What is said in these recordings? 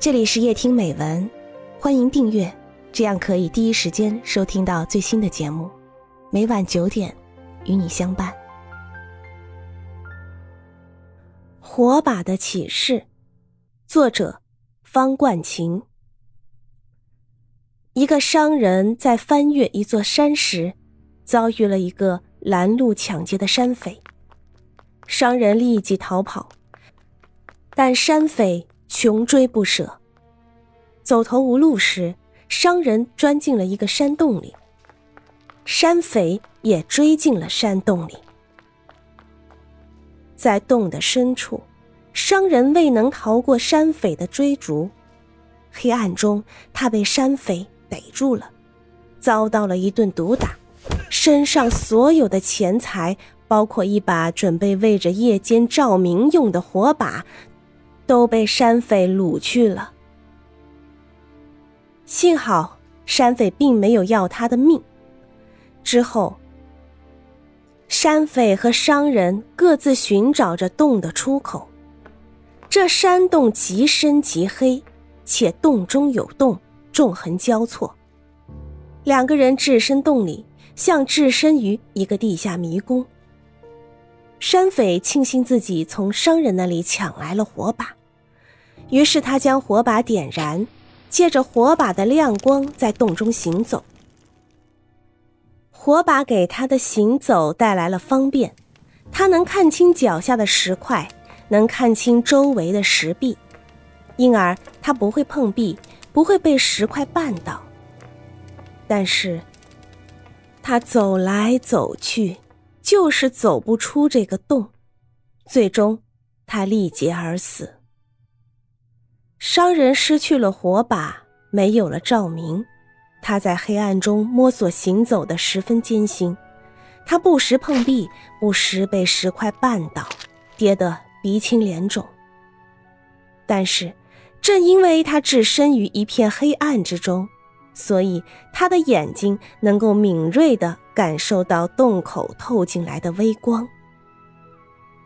这里是夜听美文，欢迎订阅，这样可以第一时间收听到最新的节目。每晚九点，与你相伴。火把的启示，作者方冠琴。一个商人在翻越一座山时，遭遇了一个拦路抢劫的山匪。商人立即逃跑，但山匪。穷追不舍，走投无路时，商人钻进了一个山洞里。山匪也追进了山洞里。在洞的深处，商人未能逃过山匪的追逐。黑暗中，他被山匪逮住了，遭到了一顿毒打，身上所有的钱财，包括一把准备为着夜间照明用的火把。都被山匪掳去了。幸好山匪并没有要他的命。之后，山匪和商人各自寻找着洞的出口。这山洞极深极黑，且洞中有洞，纵横交错。两个人置身洞里，像置身于一个地下迷宫。山匪庆幸自己从商人那里抢来了火把。于是他将火把点燃，借着火把的亮光在洞中行走。火把给他的行走带来了方便，他能看清脚下的石块，能看清周围的石壁，因而他不会碰壁，不会被石块绊倒。但是，他走来走去，就是走不出这个洞，最终他力竭而死。商人失去了火把，没有了照明，他在黑暗中摸索行走的十分艰辛。他不时碰壁，不时被石块绊倒，跌得鼻青脸肿。但是，正因为他置身于一片黑暗之中，所以他的眼睛能够敏锐地感受到洞口透进来的微光。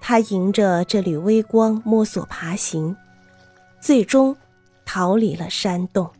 他迎着这缕微光摸索爬行。最终，逃离了山洞。